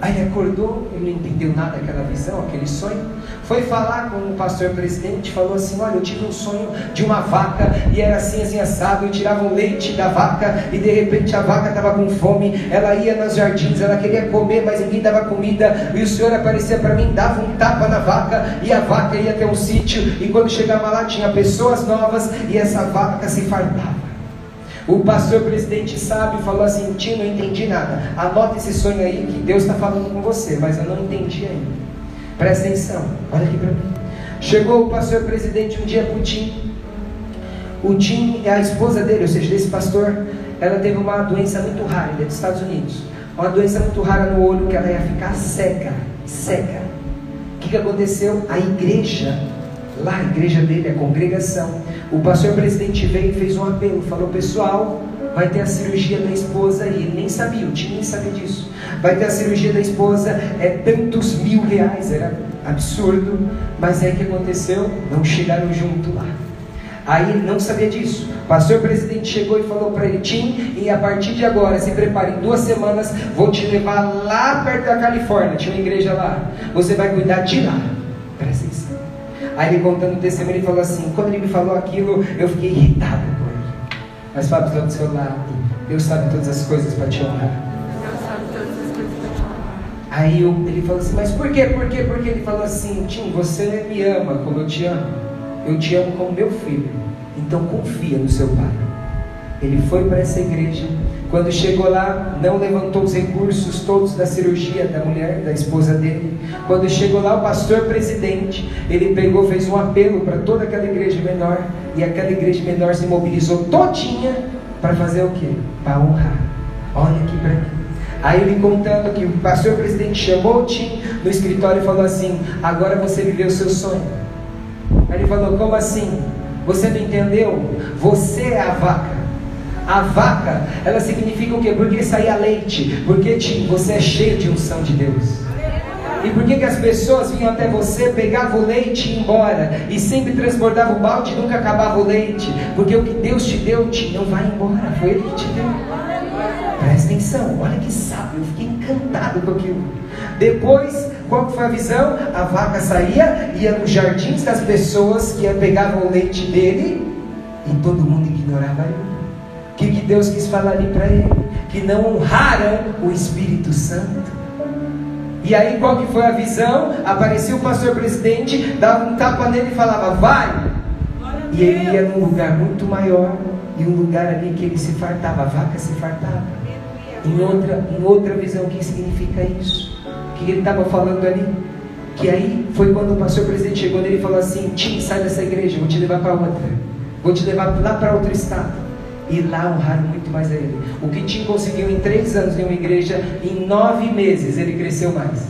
Aí ele acordou, ele não entendeu nada daquela visão, aquele sonho. Foi falar com o pastor presidente, falou assim: Olha, eu tive um sonho de uma vaca e era assim, assim, assado. Eu tirava o leite da vaca e de repente a vaca estava com fome. Ela ia nos jardins, ela queria comer, mas ninguém dava comida. E o senhor aparecia para mim, dava um tapa na vaca e a vaca ia até um sítio. E quando chegava lá, tinha pessoas novas e essa vaca se fartava. O pastor presidente sabe falou assim: Tio, não entendi nada. Anota esse sonho aí que Deus está falando com você, mas eu não entendi ainda. Presta atenção, olha aqui para mim. Chegou o pastor presidente um dia para o Tim. O Tim é a esposa dele, ou seja, desse pastor. Ela teve uma doença muito rara, ele é dos Estados Unidos. Uma doença muito rara no olho que ela ia ficar cega. Cega. O que, que aconteceu? A igreja, lá a igreja dele, a congregação, o pastor presidente veio e fez um apelo, falou: pessoal, vai ter a cirurgia da esposa e ele nem sabia, o time nem sabia disso. Vai ter a cirurgia da esposa, é tantos mil reais, era absurdo. Mas o que aconteceu? Não chegaram junto lá. Aí ele não sabia disso. O pastor presidente chegou e falou para ele: Tim, e a partir de agora, se prepare, em duas semanas vou te levar lá perto da Califórnia. Tinha uma igreja lá. Você vai cuidar de lá. Presta. Aí ele contando o testemunho, ele falou assim: quando ele me falou aquilo, eu fiquei irritado com ele. Mas Fábio, do seu lado, Deus sabe todas as coisas para te honrar. Aí eu, ele falou assim: mas por quê? Por quê? Porque ele falou assim: Tim, você me ama como eu te amo. Eu te amo como meu filho. Então confia no seu pai. Ele foi para essa igreja quando chegou lá, não levantou os recursos todos da cirurgia da mulher, da esposa dele. Quando chegou lá, o pastor presidente, ele pegou, fez um apelo para toda aquela igreja menor, e aquela igreja menor se mobilizou todinha para fazer o quê? Para honrar. Olha aqui para mim. Aí ele contando que o pastor presidente chamou o Tim no escritório e falou assim: Agora você viveu o seu sonho. Aí ele falou: Como assim? Você não entendeu? Você é a vaca. A vaca, ela significa o quê? Porque saía leite. Porque você é cheio de unção de Deus. E por que, que as pessoas vinham até você, pegavam o leite e iam embora? E sempre transbordavam o balde e nunca acabava o leite. Porque o que Deus te deu te não vai embora. Foi Ele que te deu. Presta atenção, olha que sábio, eu fiquei encantado com aquilo. Depois, qual foi a visão? A vaca saía, ia nos jardins das pessoas que pegavam o leite dele e todo mundo ignorava ele. O que, que Deus quis falar ali para ele? Que não honraram o Espírito Santo. E aí qual que foi a visão? Apareceu o pastor presidente, dava um tapa nele e falava, vai! E ele ia num lugar muito maior, e um lugar ali que ele se fartava, a vaca se fartava. Em outra, em outra visão, o que significa isso? O que ele estava falando ali? Que aí foi quando o pastor presidente chegou nele e falou assim: Tim, sai dessa igreja, vou te levar para outra. Vou te levar lá para outro estado. E lá honraram muito mais a ele. O que Tim conseguiu em três anos em uma igreja, em nove meses ele cresceu mais.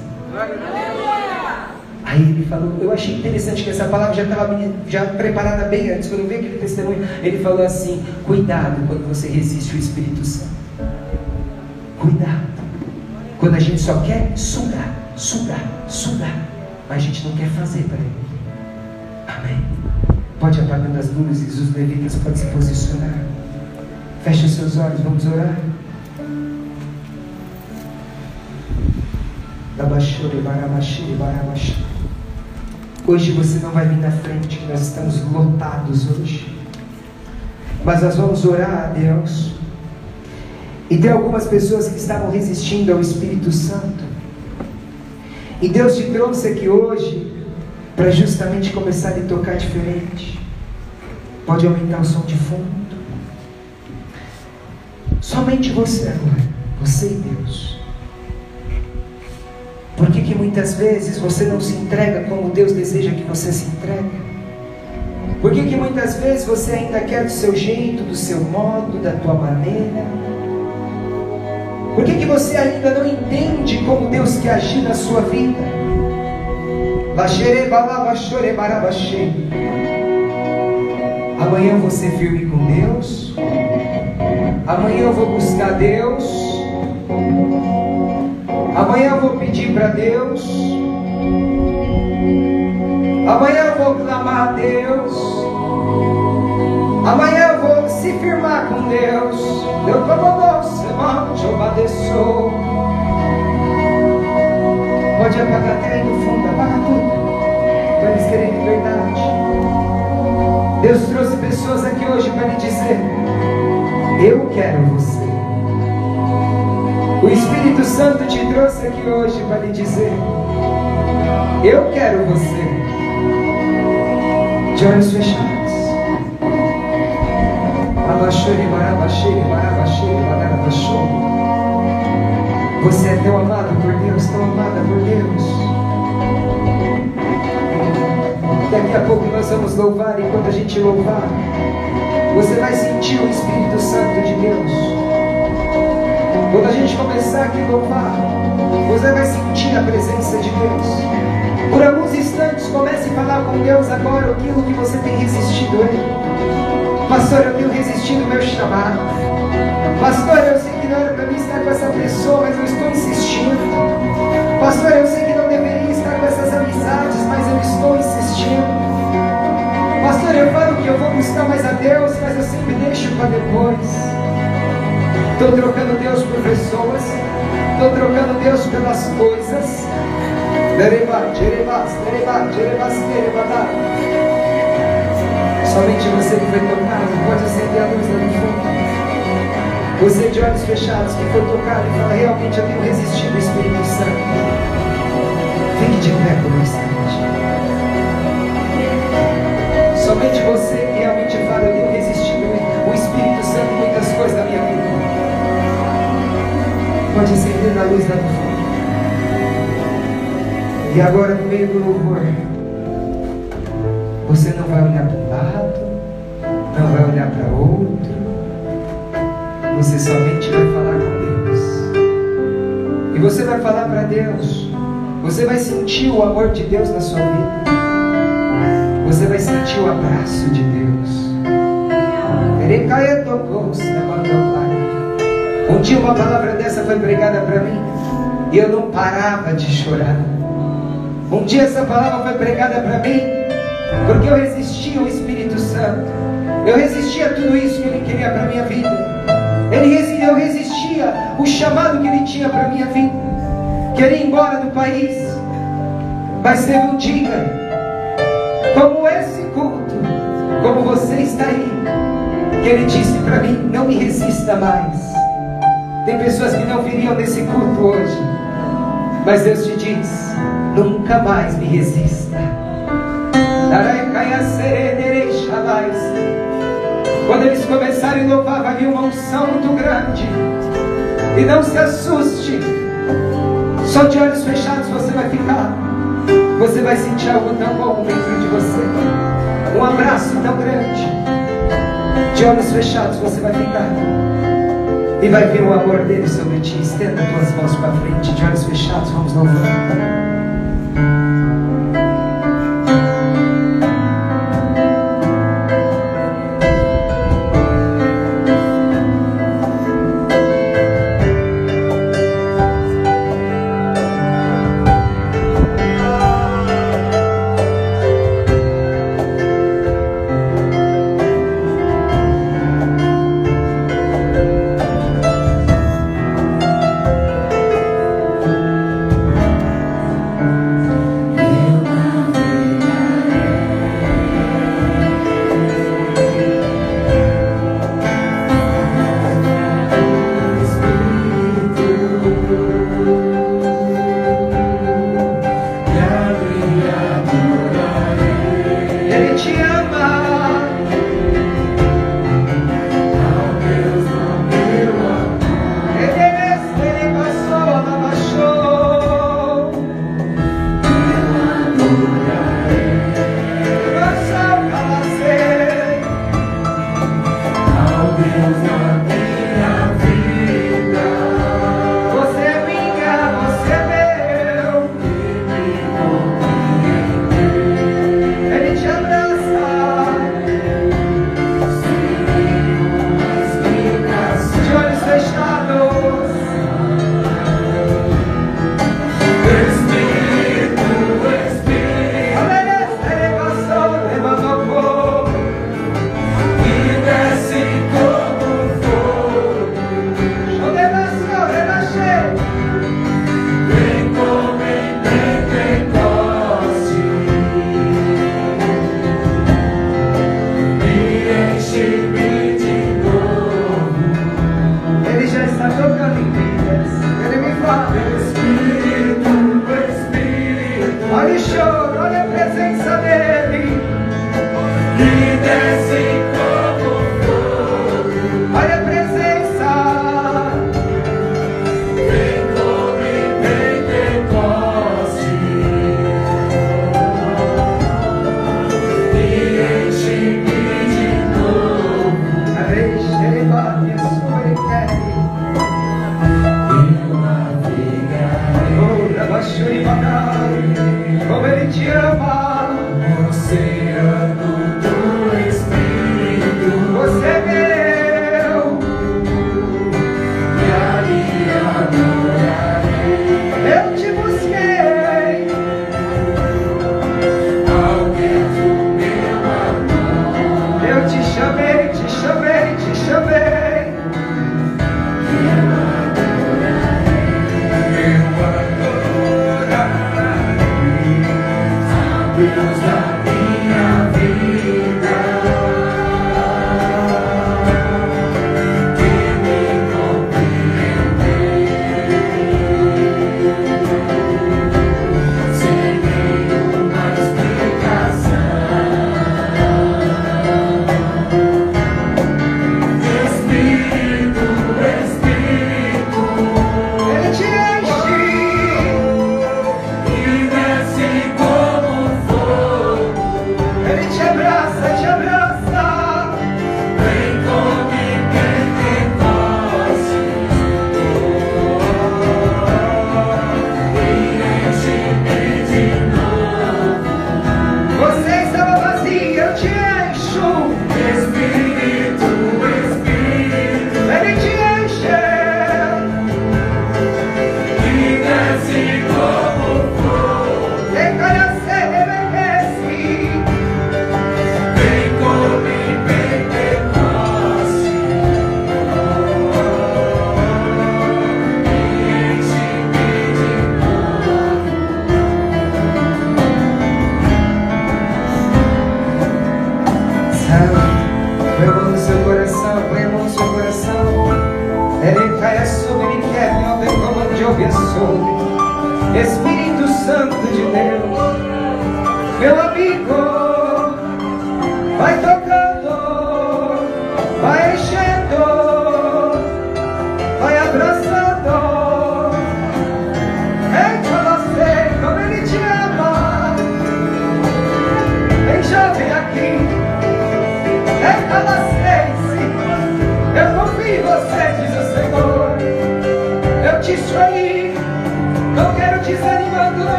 Aí ele falou, eu achei interessante que essa palavra já estava já preparada bem antes, quando eu vi aquele testemunho, ele falou assim: cuidado quando você resiste o Espírito Santo. Cuidado. Quando a gente só quer sugar, sugar, sugar, mas a gente não quer fazer para ele. Amém. Pode apagando as luzes, os levitas podem se posicionar. Feche os seus olhos, vamos orar. Hoje você não vai vir na frente, nós estamos lotados hoje. Mas nós vamos orar a Deus. E tem algumas pessoas que estavam resistindo ao Espírito Santo. E Deus te trouxe aqui hoje para justamente começar a tocar diferente. Pode aumentar o som de fundo. Somente você agora, você e Deus. Por que, que muitas vezes você não se entrega como Deus deseja que você se entregue? Por que, que muitas vezes você ainda quer do seu jeito, do seu modo, da tua maneira? Por que, que você ainda não entende como Deus quer agir na sua vida? Amanhã ser firme com Deus. Amanhã eu vou buscar Deus. Amanhã eu vou pedir para Deus. Amanhã eu vou clamar a Deus. Amanhã eu vou se firmar com Deus. Eu doce, te obedeço. Pode apagar até aí no fundo, apaga tudo. Para eles querem liberdade. Deus trouxe pessoas aqui hoje para lhe dizer: Eu quero você. O Espírito Santo te trouxe aqui hoje para lhe dizer: Eu quero você. De olhos fechados. Você é tão amado por Deus, tão amada por Deus. Daqui a pouco nós vamos louvar, e quando a gente louvar, você vai sentir o Espírito Santo de Deus. Quando a gente começar aqui a louvar, você vai sentir a presença de Deus. Por alguns instantes, comece a falar com Deus agora aquilo que você tem resistido a Ele. Pastor, eu tenho resistido ao meu chamado. Pastor, eu sei que não era para mim estar com essa pessoa, mas eu estou insistindo. Pastor, eu sei que não deveria estar com essas amizades, mas eu estou insistindo. Pastor, eu falo que eu vou buscar mais a Deus, mas eu sempre deixo para depois. Estou trocando Deus por pessoas. Estou trocando Deus pelas coisas. Somente você que foi tocado pode acender a luz lá no fundo. Você de olhos fechados que foi tocado e fala, realmente eu tenho resistido ao Espírito Santo. Fique de pé por um instante. Somente você que realmente fala, eu tenho resistido o Espírito Santo muitas coisas da minha vida. Pode acender a luz no fundo. E agora, no meio do louvor, você não vai olhar para um lado, não vai olhar para outro, você somente vai falar com Deus. E você vai falar para Deus, você vai sentir o amor de Deus na sua vida, vai sentir o abraço de Deus. Um dia uma palavra dessa foi pregada para mim e eu não parava de chorar. Um dia essa palavra foi pregada para mim, porque eu resistia ao Espírito Santo. Eu resistia a tudo isso que Ele queria para minha vida. Ele, eu resistia o chamado que Ele tinha para minha vida. Queria ir embora do país, mas teve um dia, como esse culto, como você está aí, que Ele disse para mim: não me resista mais. Tem pessoas que não viriam nesse culto hoje, mas Deus te diz: nunca mais me resista. Quando eles começarem a louvar, vai vir uma unção muito grande. E não se assuste. Só de olhos fechados você vai ficar. Você vai sentir algo tão bom dentro de você. Um abraço tão grande. De olhos fechados você vai ficar. E vai vir o amor dele sobre ti. Estenda tuas mãos para frente. De olhos fechados, vamos louvar.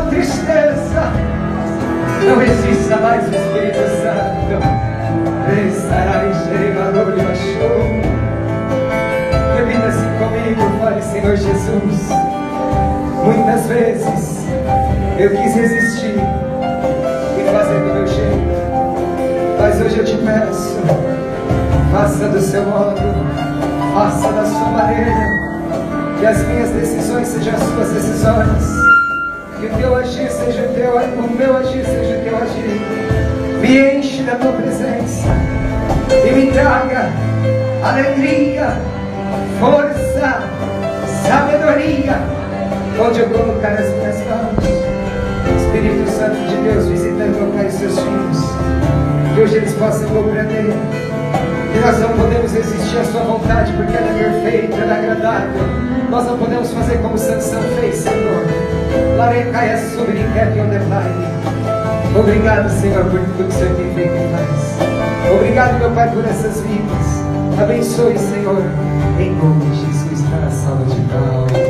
Tirando tristeza. Não resista mais o Espírito Santo. Pensará em Xerigador e Machou. Repita assim comigo, fale Senhor Jesus. Muitas vezes eu quis resistir e fazer do meu jeito. Mas hoje eu te peço, faça do seu modo, faça da sua maneira, que as minhas decisões sejam as suas decisões, que o teu agir seja teu, o meu agir seja teu agir. Me enche da tua presença e me traga alegria, força, sabedoria, onde eu colocar as minhas mãos. Espírito Santo de Deus, visita e tocar os seus filhos que hoje eles possam compreender que nós não podemos resistir à sua vontade porque ela é perfeita, ela é agradável. Nós não podemos fazer como Sansão fez, Senhor. Larecaia sobre Obrigado, Senhor, por tudo que o Senhor tem feito e faz. Obrigado, meu Pai, por essas vidas. Abençoe, Senhor, em nome de Jesus. Para a salva de palmas.